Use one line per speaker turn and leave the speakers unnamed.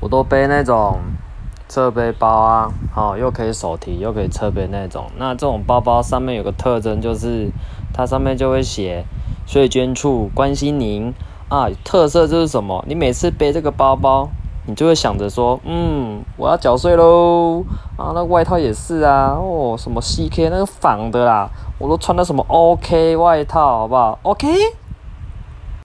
我都背那种侧背包啊，好，又可以手提又可以侧背那种。那这种包包上面有个特征，就是它上面就会写“税捐处关心您”啊。特色就是什么？你每次背这个包包，你就会想着说，嗯，我要缴税喽。啊，那外套也是啊，哦，什么 CK 那个仿的啦，我都穿的什么 OK 外套，好不好？OK。